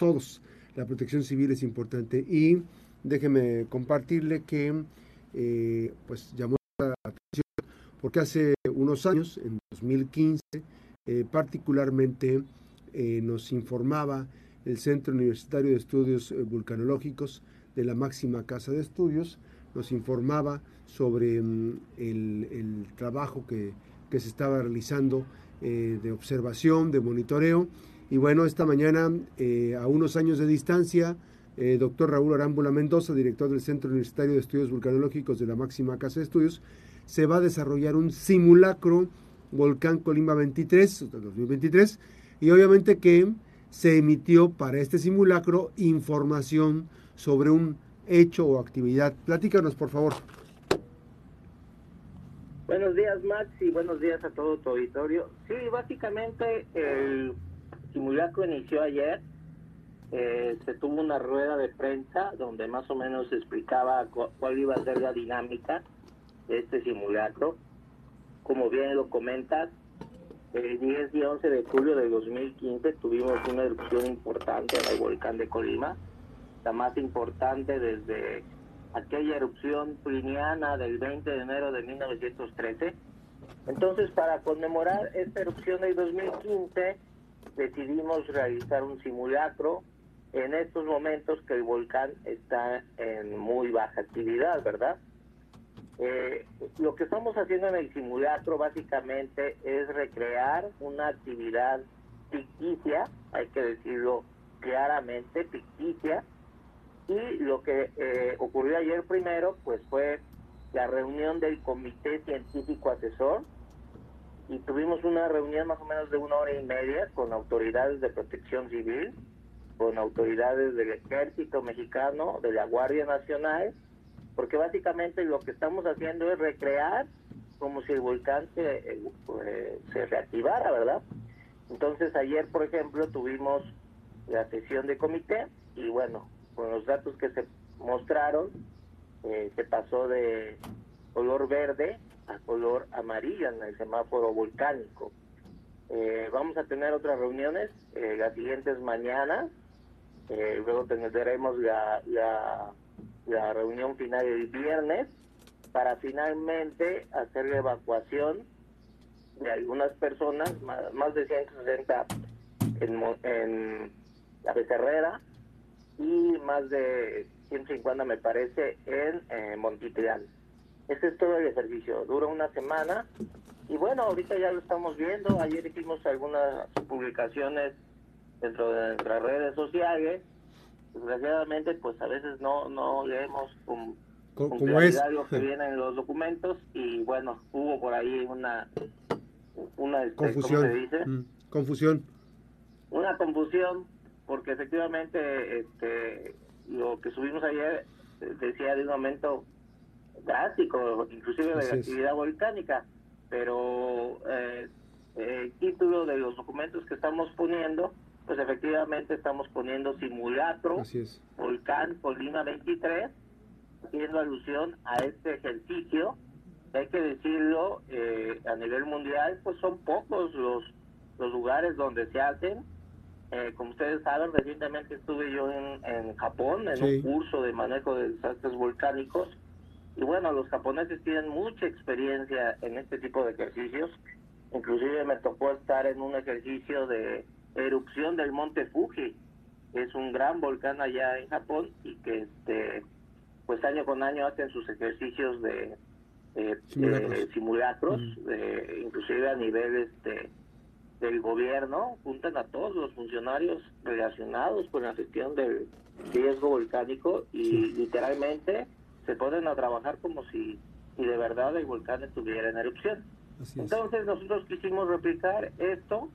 todos. La protección civil es importante y déjeme compartirle que eh, pues llamó la atención porque hace unos años, en 2015, eh, particularmente eh, nos informaba el Centro Universitario de Estudios Vulcanológicos de la máxima casa de estudios, nos informaba sobre mm, el, trabajo que, que, se estaba realizando de observación, de monitoreo. Y bueno, esta mañana, a unos años de distancia, eh, doctor Raúl Arámbula Mendoza, director del Centro Universitario de Estudios Vulcanológicos de la máxima casa de estudios, se va a desarrollar un simulacro Volcán Colima 23, 2023, y obviamente que se emitió para este simulacro información sobre un hecho o actividad. Platícanos, por favor. Buenos días, Max, y buenos días a todo tu auditorio. Sí, básicamente el simulacro inició ayer eh, se tuvo una rueda de prensa donde más o menos se explicaba cuál iba a ser la dinámica de este simulacro. Como bien lo comentas, el 10 y 11 de julio de 2015 tuvimos una erupción importante en el volcán de Colima, la más importante desde aquella erupción pliniana del 20 de enero de 1913. Entonces, para conmemorar esta erupción del 2015, decidimos realizar un simulacro en estos momentos que el volcán está en muy baja actividad, ¿verdad? Eh, lo que estamos haciendo en el simulacro básicamente es recrear una actividad ficticia, hay que decirlo claramente, ficticia, y lo que eh, ocurrió ayer primero, pues fue la reunión del Comité Científico Asesor, y tuvimos una reunión más o menos de una hora y media con autoridades de protección civil, con autoridades del ejército mexicano, de la Guardia Nacional, porque básicamente lo que estamos haciendo es recrear como si el volcán se, eh, reactivara, ¿verdad? Entonces ayer, por ejemplo, tuvimos la sesión de comité y bueno, con los datos que se mostraron, eh, se pasó de color verde color amarillo en el semáforo volcánico. Eh, vamos a tener otras reuniones las siguientes mañanas eh, luego tendremos la, la, reunión final el viernes para finalmente hacer la evacuación de algunas personas, más, de 160 en, en la Becerrera y más de 150 me parece en eh, Montitlán. Ese es todo el ejercicio, dura una semana y bueno, ahorita ya lo estamos viendo, ayer hicimos algunas publicaciones dentro de nuestras redes sociales. Desgraciadamente, pues a veces no, no leemos con, claridad lo que viene en los documentos y bueno, hubo por ahí una, una este, confusión. dice? Mm, confusión. Una confusión, porque efectivamente este, lo que subimos ayer decía de un momento drástico, inclusive de actividad volcánica, pero eh, el título de los documentos que estamos poniendo pues efectivamente estamos poniendo simulacro, volcán Colima 23, haciendo alusión a este ejercicio. Hay que decirlo, eh, a nivel mundial, pues son pocos los, los lugares donde se hacen. Eh, como ustedes saben, recientemente estuve yo en, en Japón en un curso de manejo de desastres volcánicos. Y bueno, los japoneses tienen mucha experiencia en este tipo de ejercicios. Inclusive me tocó estar en un ejercicio de erupción del monte Fuji. Es un gran volcán allá en Japón y que este pues año con año hacen sus ejercicios de, simulacros, inclusive a nivel este del gobierno, juntan a todos los funcionarios relacionados con la gestión del riesgo volcánico y literalmente se ponen a trabajar como si, si de verdad el volcán estuviera en erupción. Entonces nosotros quisimos replicar esto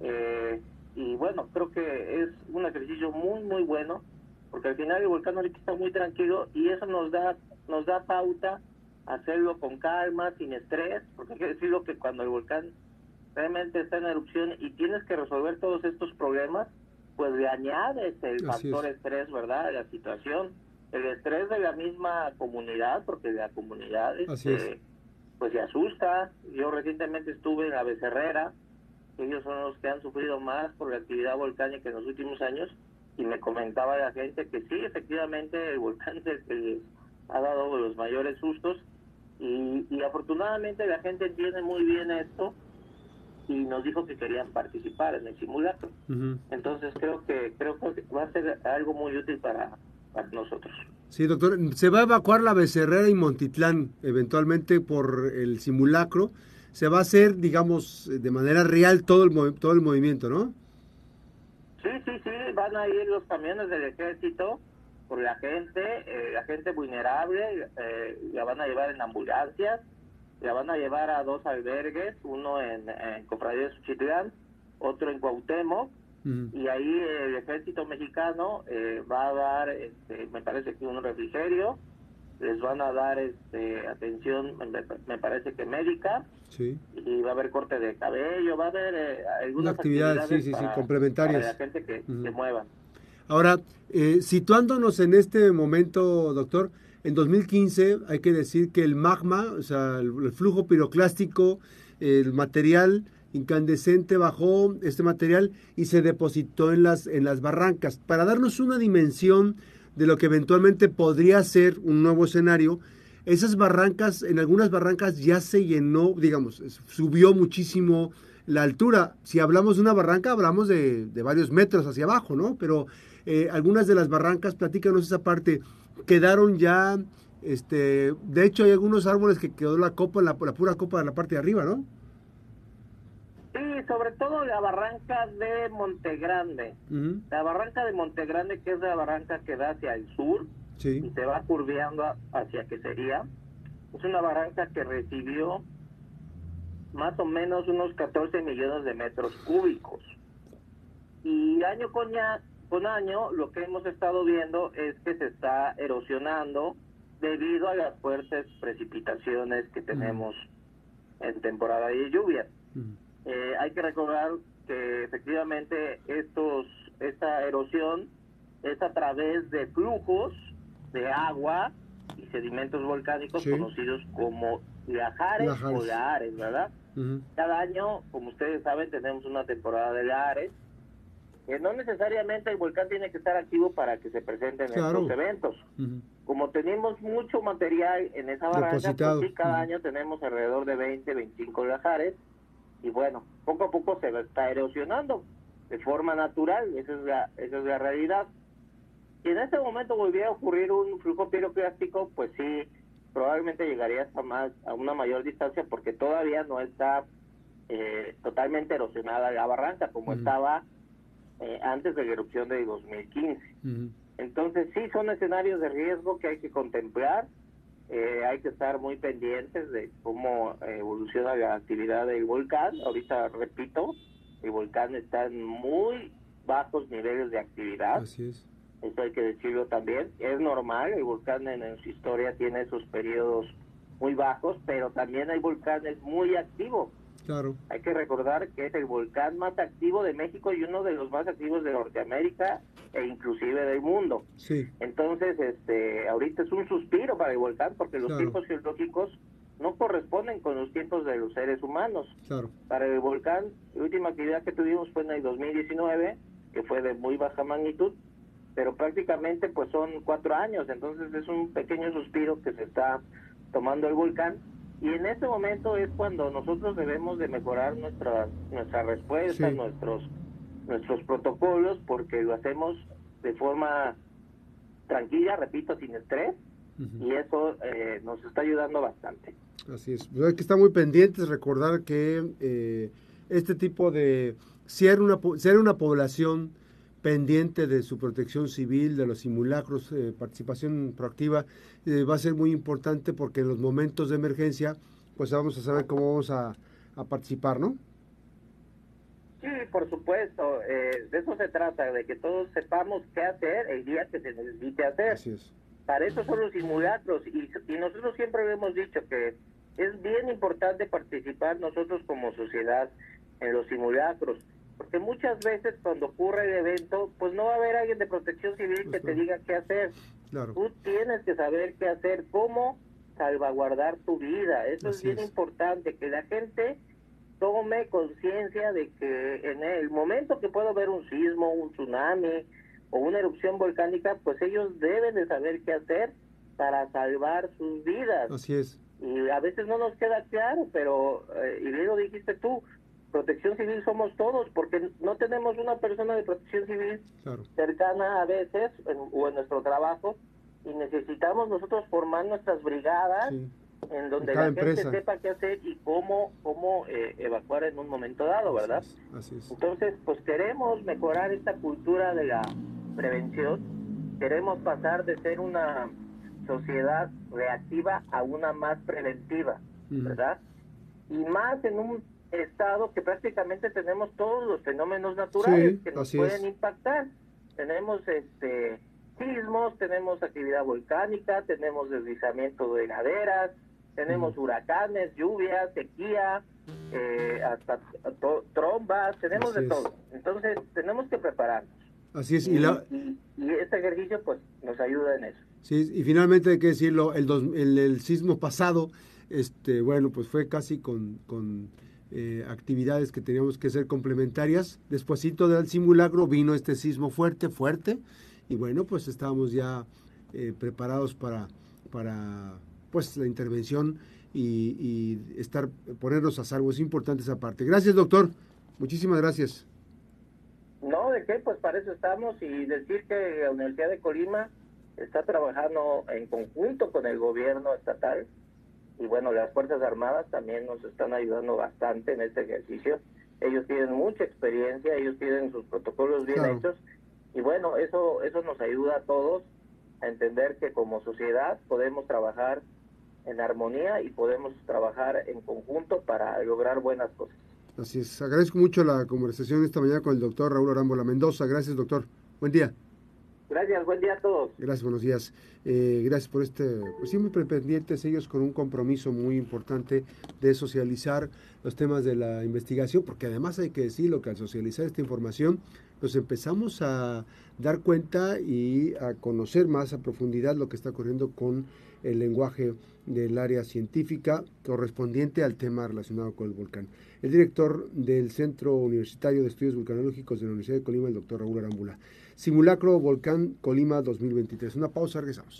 eh, y bueno, creo que es un ejercicio muy, muy bueno, porque al final el volcán ahorita está muy tranquilo y eso nos da, nos da pauta hacerlo con calma, sin estrés, porque hay que decirlo que cuando el volcán realmente está en erupción y tienes que resolver todos estos problemas, pues le añades el factor estrés, ¿verdad? La situación, el estrés de la misma comunidad, porque la comunidad este, pues se asusta. Yo recientemente estuve en la Becerrera, ellos son los que han sufrido más por la actividad volcánica en los últimos años. Y me comentaba la gente que sí, efectivamente el volcán es el que ha dado los mayores sustos. Y, y afortunadamente la gente entiende muy bien esto y nos dijo que querían participar en el simulacro. Entonces creo que creo que va a ser algo muy útil para, para nosotros. Sí, doctor, se va a evacuar la Becerrera y Montitlán eventualmente por el simulacro. Se va a hacer, digamos, de manera real todo el todo el movimiento, ¿no? Sí, sí, sí, van a ir los camiones del ejército por la gente, eh, la gente vulnerable, eh, la van a llevar en ambulancias, la van a llevar a dos albergues, uno en, en Cofradía de Suchitlán, otro en Cuauhtémoc, y ahí el ejército mexicano eh, va a dar, este, me parece que un refrigerio, les van a dar este, atención, me, parece que médica, sí. y va a haber corte de cabello, va a haber eh, algunas actividades sí, sí, para, complementarias. Para la gente que se mueva. Ahora, eh, situándonos en este momento, doctor, en 2015 hay que decir que el magma, o sea, el, flujo piroclástico, el material incandescente bajó este material y se depositó en las, en las barrancas. Para darnos una dimensión de lo que eventualmente podría ser un nuevo escenario, esas barrancas, en algunas barrancas ya se llenó, digamos, subió muchísimo la altura. Si hablamos de una barranca, hablamos de, de varios metros hacia abajo, ¿no? Pero eh, algunas de las barrancas, platícanos esa parte, quedaron ya, este, de hecho hay algunos árboles que quedó la copa, la, la pura copa de la parte de arriba, ¿no? Sí, sobre todo la barranca de Montegrande. La barranca de Montegrande, que es la barranca que da hacia el sur y se va curveando hacia que sería. Es una barranca que recibió más o menos unos 14 millones de metros cúbicos. Y año con, con año lo que hemos estado viendo es que se está erosionando debido a las fuertes precipitaciones que tenemos en temporada de lluvia. Eh, hay que recordar que efectivamente estos esta erosión es a través de flujos de agua y sedimentos volcánicos conocidos como lajares, o lahares, ¿verdad? Cada año, como ustedes saben, tenemos una temporada de lahares que no necesariamente el volcán tiene que estar activo para que se presenten estos eventos. Como tenemos mucho material en esa barranca, pues cada año tenemos alrededor de 20, 25 lajares y bueno, poco a poco se está erosionando de forma natural, esa es la, esa es la realidad. Si en este momento volviera a ocurrir un flujo piroclástico, pues sí, probablemente llegaría hasta más, a una mayor distancia porque todavía no está eh, totalmente erosionada la barranca como estaba eh, antes de la erupción de 2015. Entonces sí son escenarios de riesgo que hay que contemplar eh, hay que estar muy pendientes de cómo evoluciona la actividad del volcán. Ahorita, repito, el volcán está en muy bajos niveles de actividad. Así es. Eso hay que decirlo también. Es normal, el volcán en, su historia tiene esos periodos muy bajos, pero también hay volcanes muy activos. Claro. Hay que recordar que es el volcán más activo de México y uno de los más activos de Norteamérica e inclusive del mundo. Sí. Entonces, este, ahorita es un suspiro para el volcán porque los tiempos geológicos no corresponden con los tiempos de los seres humanos. Claro. Para el volcán, la última actividad que tuvimos fue en el 2019, que fue de muy baja magnitud, pero prácticamente pues son cuatro años, entonces es un pequeño suspiro que se está tomando el volcán y en este momento es cuando nosotros debemos de mejorar nuestra nuestra respuesta, nuestros nuestros protocolos, porque lo hacemos de forma tranquila, repito, sin estrés, y eso eh, nos está ayudando bastante. Así es, pues hay que estar muy pendientes, recordar que eh, este tipo de, ser una, ser una población pendiente de su protección civil, de los simulacros, eh, participación proactiva, eh, va a ser muy importante porque en los momentos de emergencia, pues vamos a saber cómo vamos a, participar, ¿no? Sí, por supuesto. Eh, de eso se trata, de que todos sepamos qué hacer el día que se necesite hacer. Así es. Para eso son los simulacros y, y nosotros siempre hemos dicho que es bien importante participar nosotros como sociedad en los simulacros porque muchas veces cuando ocurre el evento, pues no va a haber alguien de protección civil que te diga qué hacer. Tú tienes que saber qué hacer, cómo salvaguardar tu vida. Eso es bien importante, que la gente tome conciencia de que en el momento que pueda haber un sismo, un tsunami, o una erupción volcánica, pues ellos deben de saber qué hacer para salvar sus vidas. Así es. Y a veces no nos queda claro, pero, eh, y bien lo dijiste tú, protección civil somos todos, porque no tenemos una persona de protección civil cercana a veces o en nuestro trabajo y necesitamos nosotros formar nuestras brigadas en donde la gente sepa qué hacer y cómo cómo eh, evacuar en un momento dado, ¿verdad? Así es. Entonces, pues queremos mejorar esta cultura de la prevención, queremos pasar de ser una sociedad reactiva a una más preventiva, ¿verdad? Y más en un estado que prácticamente tenemos todos los fenómenos naturales que nos pueden impactar. Tenemos este sismos, tenemos actividad volcánica, tenemos deslizamiento de laderas, tenemos huracanes, lluvias, sequía, eh, hasta trombas, tenemos de todo. Entonces tenemos que prepararnos. Así es. Y, y, este ejercicio pues nos ayuda en eso. Sí, y finalmente hay que decirlo, el, el, sismo pasado, este, bueno, pues fue casi con, con eh, actividades que teníamos que ser complementarias. Despuésito del simulacro vino este sismo fuerte, fuerte, y bueno, pues estábamos ya eh, preparados para, para pues la intervención y, y, estar ponernos a salvo. Es importante esa parte. Gracias, doctor. Muchísimas gracias. No, ¿de qué? Pues para eso estamos y decir que la Universidad de Colima está trabajando en conjunto con el gobierno estatal y bueno, las Fuerzas Armadas también nos están ayudando bastante en este ejercicio. Ellos tienen mucha experiencia, ellos tienen sus protocolos bien hechos y bueno, eso eso nos ayuda a todos a entender que como sociedad podemos trabajar en armonía y podemos trabajar en conjunto para lograr buenas cosas. Así es. Agradezco mucho la conversación esta mañana con el doctor Raúl Arámbola Mendoza. Gracias, doctor. Buen día. Gracias, buen día a todos. Gracias, buenos días. Eh, gracias por este, pues siempre pendientes ellos con un compromiso muy importante de socializar los temas de la investigación, porque además hay que decirlo que al socializar esta información nos empezamos a dar cuenta y a conocer más a profundidad lo que está ocurriendo con el lenguaje del área científica correspondiente al tema relacionado con el volcán. El director del Centro Universitario de Estudios Vulcanológicos de la Universidad de Colima, el doctor Raúl Arámbula. Simulacro Volcán Colima 2023. Una pausa, regresamos.